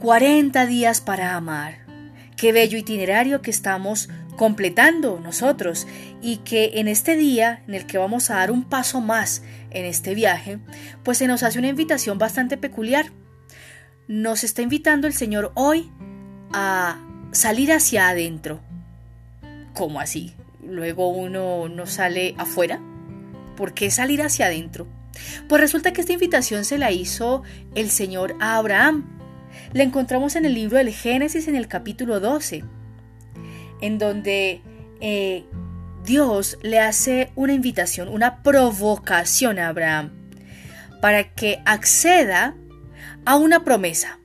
40 días para amar. Qué bello itinerario que estamos completando nosotros y que en este día en el que vamos a dar un paso más en este viaje, pues se nos hace una invitación bastante peculiar. Nos está invitando el Señor hoy a salir hacia adentro. ¿Cómo así? Luego uno no sale afuera. ¿Por qué salir hacia adentro? Pues resulta que esta invitación se la hizo el Señor a Abraham la encontramos en el libro del Génesis en el capítulo 12, en donde eh, Dios le hace una invitación, una provocación a Abraham para que acceda a una promesa,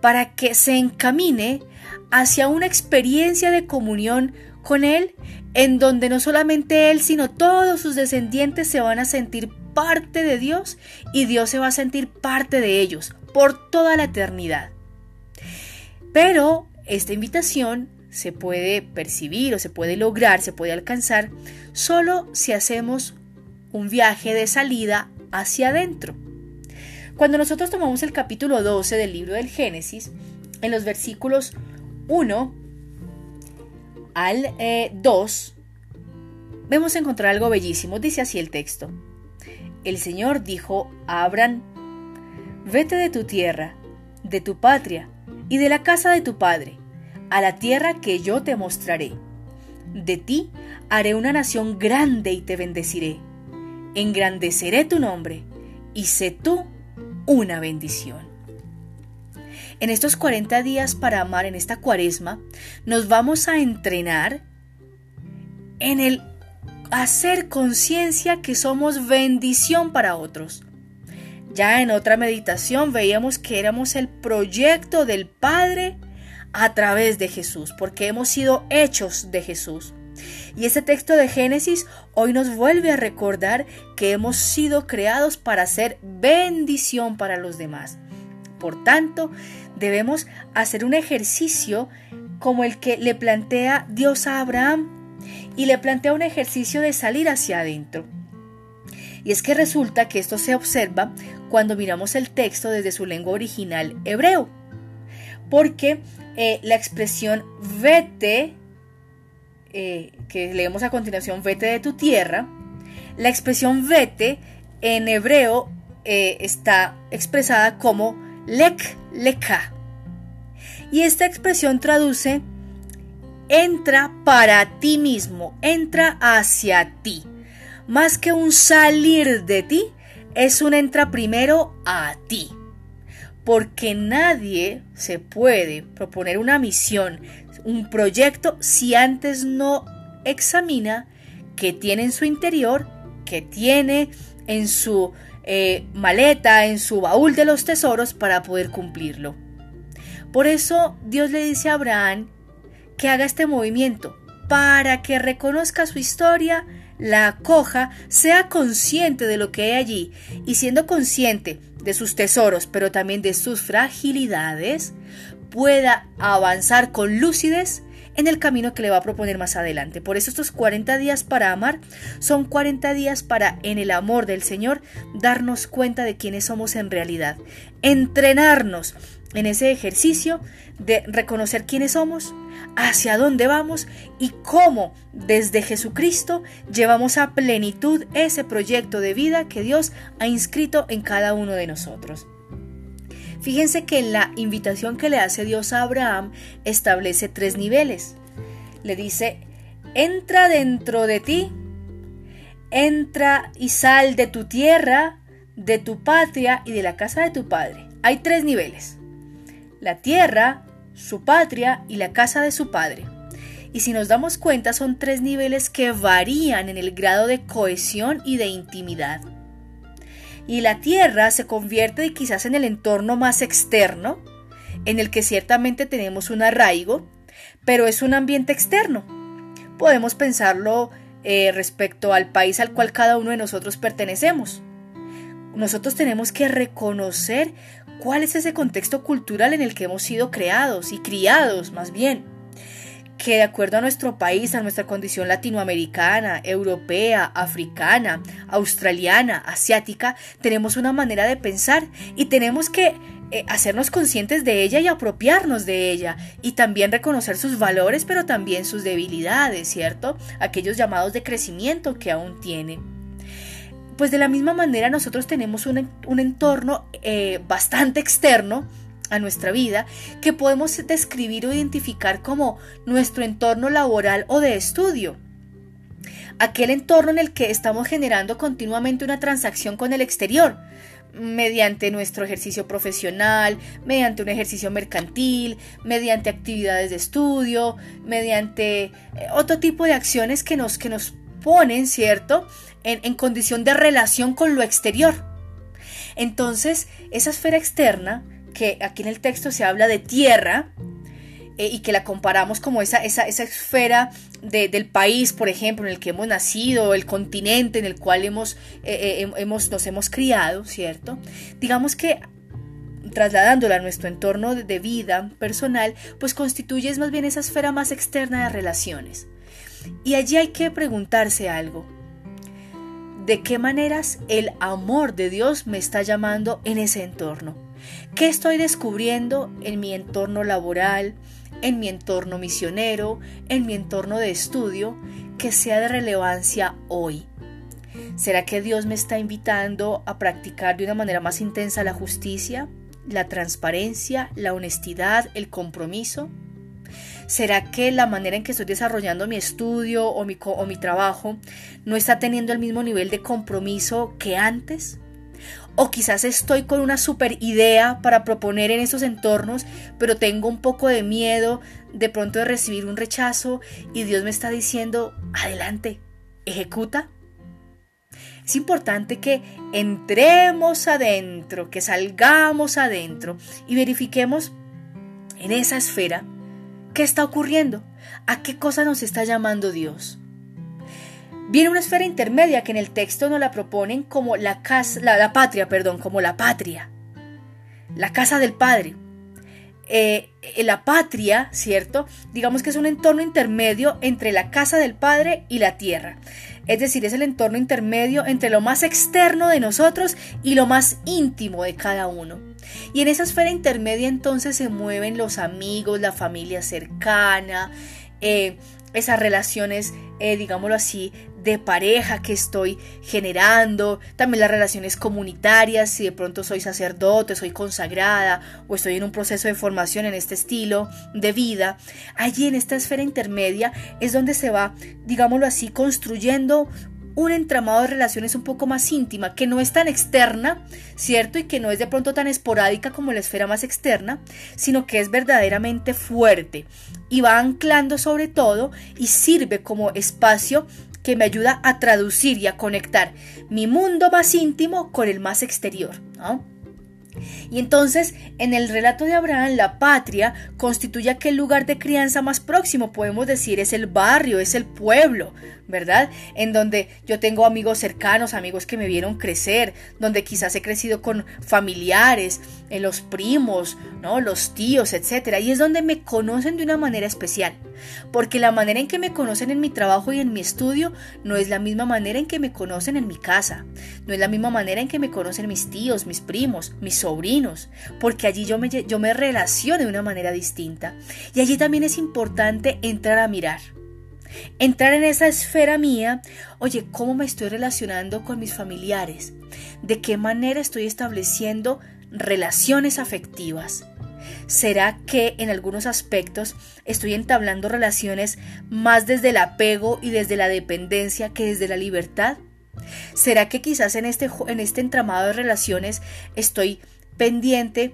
para que se encamine hacia una experiencia de comunión con Él, en donde no solamente Él, sino todos sus descendientes se van a sentir parte de Dios y Dios se va a sentir parte de ellos por toda la eternidad. Pero esta invitación se puede percibir o se puede lograr, se puede alcanzar solo si hacemos un viaje de salida hacia adentro. Cuando nosotros tomamos el capítulo 12 del libro del Génesis, en los versículos 1 al 2, eh, vemos encontrar algo bellísimo. Dice así el texto. El Señor dijo a Abraham, Vete de tu tierra, de tu patria y de la casa de tu padre, a la tierra que yo te mostraré. De ti haré una nación grande y te bendeciré. Engrandeceré tu nombre y sé tú una bendición. En estos 40 días para amar en esta cuaresma, nos vamos a entrenar en el hacer conciencia que somos bendición para otros. Ya en otra meditación veíamos que éramos el proyecto del Padre a través de Jesús, porque hemos sido hechos de Jesús. Y este texto de Génesis hoy nos vuelve a recordar que hemos sido creados para ser bendición para los demás. Por tanto, debemos hacer un ejercicio como el que le plantea Dios a Abraham y le plantea un ejercicio de salir hacia adentro. Y es que resulta que esto se observa cuando miramos el texto desde su lengua original hebreo. Porque eh, la expresión vete, eh, que leemos a continuación, vete de tu tierra, la expresión vete en hebreo eh, está expresada como lek leka. Y esta expresión traduce entra para ti mismo, entra hacia ti más que un salir de ti, es un entra primero a ti. Porque nadie se puede proponer una misión, un proyecto, si antes no examina qué tiene en su interior, qué tiene en su eh, maleta, en su baúl de los tesoros para poder cumplirlo. Por eso Dios le dice a Abraham que haga este movimiento, para que reconozca su historia la coja sea consciente de lo que hay allí y siendo consciente de sus tesoros, pero también de sus fragilidades, pueda avanzar con lucidez en el camino que le va a proponer más adelante. Por eso estos 40 días para amar son 40 días para, en el amor del Señor, darnos cuenta de quiénes somos en realidad, entrenarnos en ese ejercicio de reconocer quiénes somos, hacia dónde vamos y cómo desde Jesucristo llevamos a plenitud ese proyecto de vida que Dios ha inscrito en cada uno de nosotros. Fíjense que la invitación que le hace Dios a Abraham establece tres niveles. Le dice, entra dentro de ti, entra y sal de tu tierra, de tu patria y de la casa de tu padre. Hay tres niveles. La tierra, su patria y la casa de su padre. Y si nos damos cuenta son tres niveles que varían en el grado de cohesión y de intimidad. Y la tierra se convierte quizás en el entorno más externo, en el que ciertamente tenemos un arraigo, pero es un ambiente externo. Podemos pensarlo eh, respecto al país al cual cada uno de nosotros pertenecemos. Nosotros tenemos que reconocer cuál es ese contexto cultural en el que hemos sido creados y criados más bien que de acuerdo a nuestro país, a nuestra condición latinoamericana, europea, africana, australiana, asiática, tenemos una manera de pensar y tenemos que eh, hacernos conscientes de ella y apropiarnos de ella y también reconocer sus valores pero también sus debilidades, ¿cierto? Aquellos llamados de crecimiento que aún tiene. Pues de la misma manera nosotros tenemos un, entorno eh, bastante externo a nuestra vida que podemos describir o identificar como nuestro entorno laboral o de estudio aquel entorno en el que estamos generando continuamente una transacción con el exterior, mediante nuestro ejercicio profesional, mediante un ejercicio mercantil, mediante actividades de estudio, mediante eh, otro tipo de acciones que nos, que nos ponen, ¿cierto?, en, condición de relación con lo exterior. Entonces, esa esfera externa, que aquí en el texto se habla de tierra, eh, y que la comparamos como esa, esa, esa esfera del país, por ejemplo, en el que hemos nacido, el continente en el cual hemos, eh, eh, hemos, nos hemos criado, ¿cierto? Digamos que trasladándola a nuestro entorno de vida personal, pues constituye más bien esa esfera más externa de relaciones. Y allí hay que preguntarse algo. ¿De qué maneras el amor de Dios me está llamando en ese entorno? ¿Qué estoy descubriendo en mi entorno laboral, en mi entorno misionero, en mi entorno de estudio, que sea de relevancia hoy? ¿Será que Dios me está invitando a practicar de una manera más intensa la justicia, la transparencia, la honestidad, el compromiso? ¿Será que la manera en que estoy desarrollando mi estudio o mi, mi trabajo no está teniendo el mismo nivel de compromiso que antes? O quizás estoy con una super idea para proponer en esos entornos, pero tengo un poco de miedo de pronto de recibir un rechazo y Dios me está diciendo, adelante, ejecuta. Es importante que entremos adentro, que salgamos adentro y verifiquemos en esa esfera qué está ocurriendo, a qué cosa nos está llamando Dios. Viene una esfera intermedia que en el texto nos la proponen como la, casa, la, patria, perdón, como la patria, la casa del Padre. Eh, eh, la patria, ¿cierto? Digamos que es un entorno intermedio entre la casa del Padre y la tierra. Es decir, es el entorno intermedio entre lo más externo de nosotros y lo más íntimo de cada uno. Y en esa esfera intermedia entonces se mueven los amigos, la familia cercana, eh, esas relaciones, digámoslo así, de pareja que estoy generando, también las relaciones comunitarias, si de pronto soy sacerdote, soy consagrada o estoy en un proceso de formación en este estilo de vida, allí en esta esfera intermedia es donde se va, digámoslo así, construyendo un entramado de relaciones un poco más íntima, que no es tan externa, ¿cierto? Y que no es de pronto tan esporádica como la esfera más externa, sino que es verdaderamente fuerte y va anclando sobre todo y sirve como espacio que me ayuda a traducir y a conectar mi mundo más íntimo con el más exterior. Y entonces, en el relato de Abraham, la patria constituye aquel lugar de crianza más próximo, podemos decir, es el barrio, es el pueblo, ¿verdad? En donde yo tengo amigos cercanos, amigos que me vieron crecer, donde quizás he crecido con familiares, en eh, los primos, ¿no? Los tíos, etcétera, y es donde me conocen de una manera especial, porque la manera en que me conocen en mi trabajo y en mi estudio no es la misma manera en que me conocen en mi casa, no es la misma manera en que me conocen mis tíos, mis primos, mis sobrinos, porque allí yo me, yo me relaciono de una manera distinta, y allí también es importante entrar a mirar Entrar en esa esfera mía, oye, ¿cómo me estoy relacionando con mis familiares? ¿De qué manera estoy estableciendo relaciones afectivas? ¿Será que en algunos aspectos estoy entablando relaciones más desde el apego y desde la dependencia que desde la libertad? ¿Será que quizás en este, en este entramado de relaciones estoy pendiente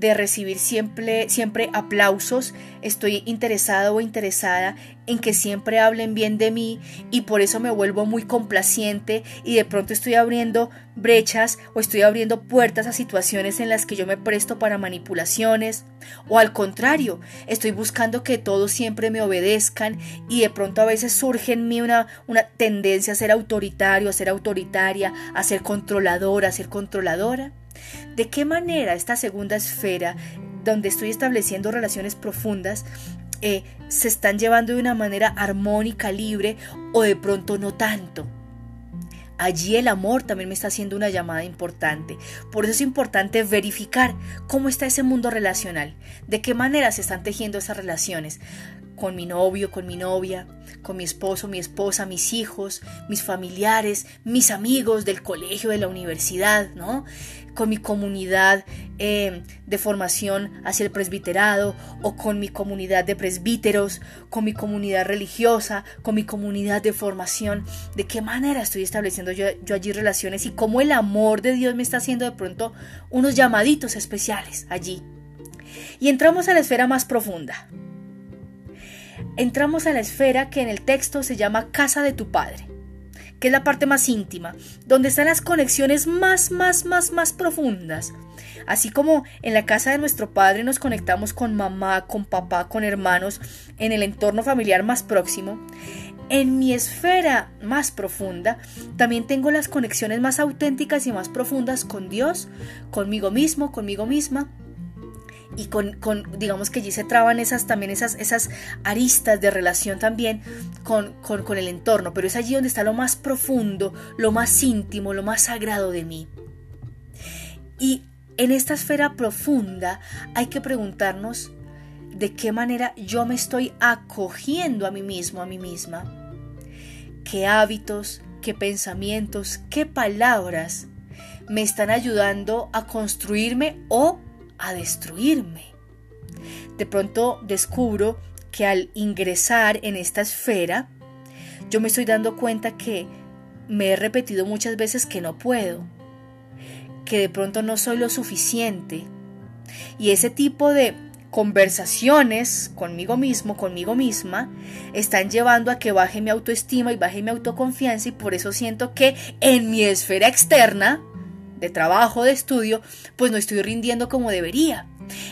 de recibir siempre, siempre aplausos, estoy interesado o interesada en que siempre hablen bien de mí y por eso me vuelvo muy complaciente y de pronto estoy abriendo brechas o estoy abriendo puertas a situaciones en las que yo me presto para manipulaciones o al contrario, estoy buscando que todos siempre me obedezcan y de pronto a veces surge en mí una, una tendencia a ser autoritario, a ser autoritaria, a ser controladora, a ser controladora. ¿De qué manera esta segunda esfera, donde estoy estableciendo relaciones profundas, eh, se están llevando de una manera armónica, libre o de pronto no tanto? allí el amor también me está haciendo una llamada importante. Por eso es importante verificar cómo está ese mundo relacional, de qué manera se están tejiendo esas relaciones con mi novio, con mi novia, con mi esposo, mi esposa, mis hijos, mis familiares, mis amigos del colegio, de la universidad, ¿no? Con mi comunidad eh, de formación hacia el presbiterado o con mi comunidad de presbíteros, con mi comunidad religiosa, con mi comunidad de formación. ¿De qué manera estoy estableciendo yo, yo allí relaciones y cómo el amor de Dios me está haciendo de pronto unos llamaditos especiales allí? Y entramos a la esfera más profunda entramos a la esfera que en el texto se llama casa de tu padre, que es la parte más íntima, donde están las conexiones más, más, más, más profundas. Así como en la casa de nuestro padre nos conectamos con mamá, con papá, con hermanos, en el entorno familiar más próximo, en mi esfera más profunda también tengo las conexiones más auténticas y más profundas con Dios, conmigo mismo, conmigo misma, y con, digamos que allí se traban esas también esas, esas aristas de relación también con, con el entorno, pero es allí donde está lo más profundo, lo más íntimo, lo más sagrado de mí. Y en esta esfera profunda hay que preguntarnos de qué manera yo me estoy acogiendo a mí mismo, a mí misma. ¿Qué hábitos, qué pensamientos, qué palabras me están ayudando a construirme o a destruirme. De pronto descubro que al ingresar en esta esfera, yo me estoy dando cuenta que me he repetido muchas veces que no puedo, que de pronto no soy lo suficiente. Y ese tipo de conversaciones conmigo mismo, conmigo misma, están llevando a que baje mi autoestima y baje mi autoconfianza y por eso siento que en mi esfera externa de trabajo, de estudio, pues no estoy rindiendo como debería.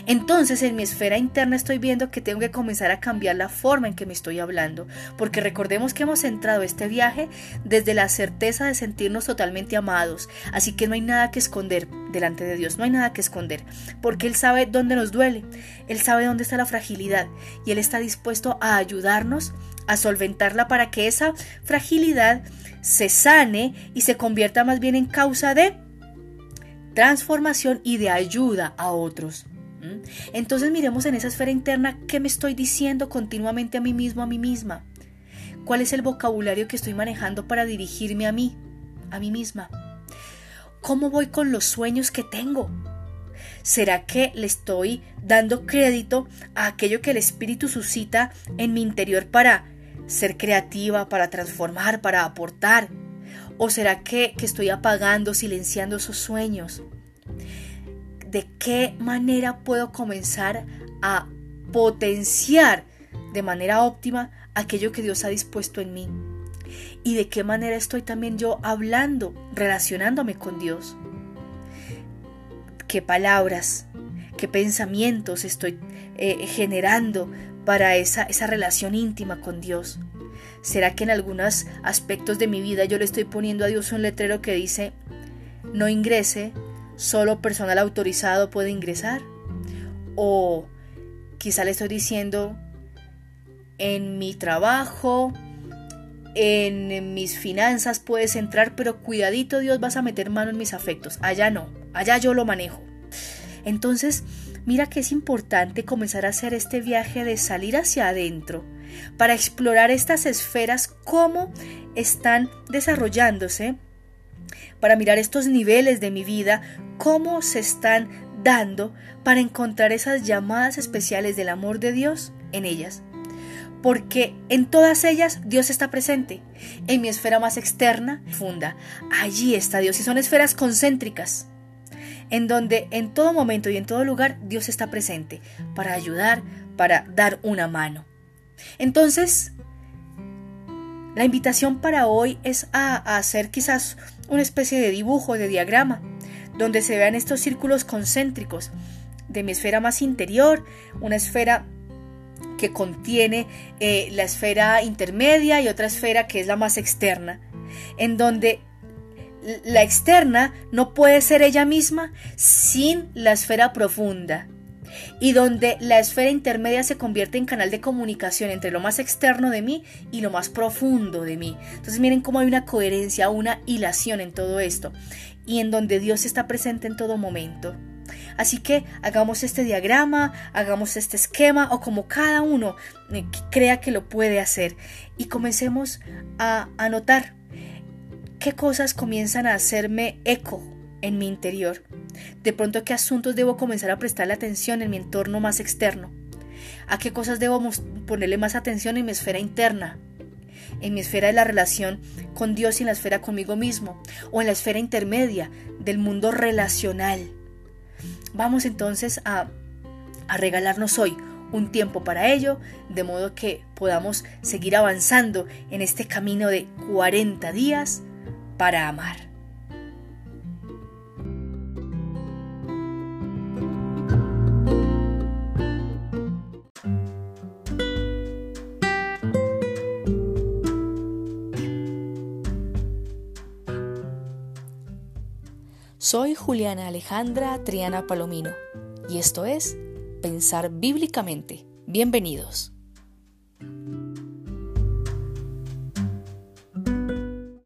Entonces en mi esfera interna estoy viendo que tengo que comenzar a cambiar la forma en que me estoy hablando, porque recordemos que hemos entrado este viaje desde la certeza de sentirnos totalmente amados, así que no hay nada que esconder delante de Dios, no hay nada que esconder, porque Él sabe dónde nos duele, Él sabe dónde está la fragilidad y Él está dispuesto a ayudarnos a solventarla para que esa fragilidad se sane y se convierta más bien en causa de transformación y de ayuda a otros. Entonces miremos en esa esfera interna qué me estoy diciendo continuamente a mí mismo, a mí misma. ¿Cuál es el vocabulario que estoy manejando para dirigirme a mí, a mí misma? ¿Cómo voy con los sueños que tengo? ¿Será que le estoy dando crédito a aquello que el Espíritu suscita en mi interior para ser creativa, para transformar, para aportar? ¿O será que, estoy apagando, silenciando esos sueños? ¿De qué manera puedo comenzar a potenciar de manera óptima aquello que Dios ha dispuesto en mí? ¿Y de qué manera estoy también yo hablando, relacionándome con Dios? ¿Qué palabras, qué pensamientos estoy eh, generando para esa, esa relación íntima con Dios? ¿Será que en algunos aspectos de mi vida yo le estoy poniendo a Dios un letrero que dice, no ingrese, solo personal autorizado puede ingresar? O quizá le estoy diciendo, en mi trabajo, en mis finanzas puedes entrar, pero cuidadito Dios vas a meter mano en mis afectos. Allá no, allá yo lo manejo. Entonces, mira que es importante comenzar a hacer este viaje de salir hacia adentro para explorar estas esferas, cómo están desarrollándose, para mirar estos niveles de mi vida, cómo se están dando para encontrar esas llamadas especiales del amor de Dios en ellas. Porque en todas ellas Dios está presente. En mi esfera más externa, funda, allí está Dios y son esferas concéntricas en donde en todo momento y en todo lugar Dios está presente para ayudar, para dar una mano. Entonces, la invitación para hoy es a, hacer quizás una especie de dibujo, de diagrama, donde se vean estos círculos concéntricos de mi esfera más interior, una esfera que contiene eh, la esfera intermedia y otra esfera que es la más externa, en donde la externa no puede ser ella misma sin la esfera profunda. Y donde la esfera intermedia se convierte en canal de comunicación entre lo más externo de mí y lo más profundo de mí. Entonces miren cómo hay una coherencia, una hilación en todo esto y en donde Dios está presente en todo momento. Así que hagamos este diagrama, hagamos este esquema o como cada uno eh, crea que lo puede hacer y comencemos a anotar qué cosas comienzan a hacerme eco en mi interior. De pronto a qué asuntos debo comenzar a prestarle atención en mi entorno más externo. A qué cosas debo ponerle más atención en mi esfera interna en mi esfera de la relación con Dios y en la esfera conmigo mismo, o en la esfera intermedia del mundo relacional. Vamos entonces a, a regalarnos hoy un tiempo para ello, de modo que podamos seguir avanzando en este camino de 40 días para amar. Soy Juliana Alejandra Triana Palomino y esto es Pensar Bíblicamente. Bienvenidos.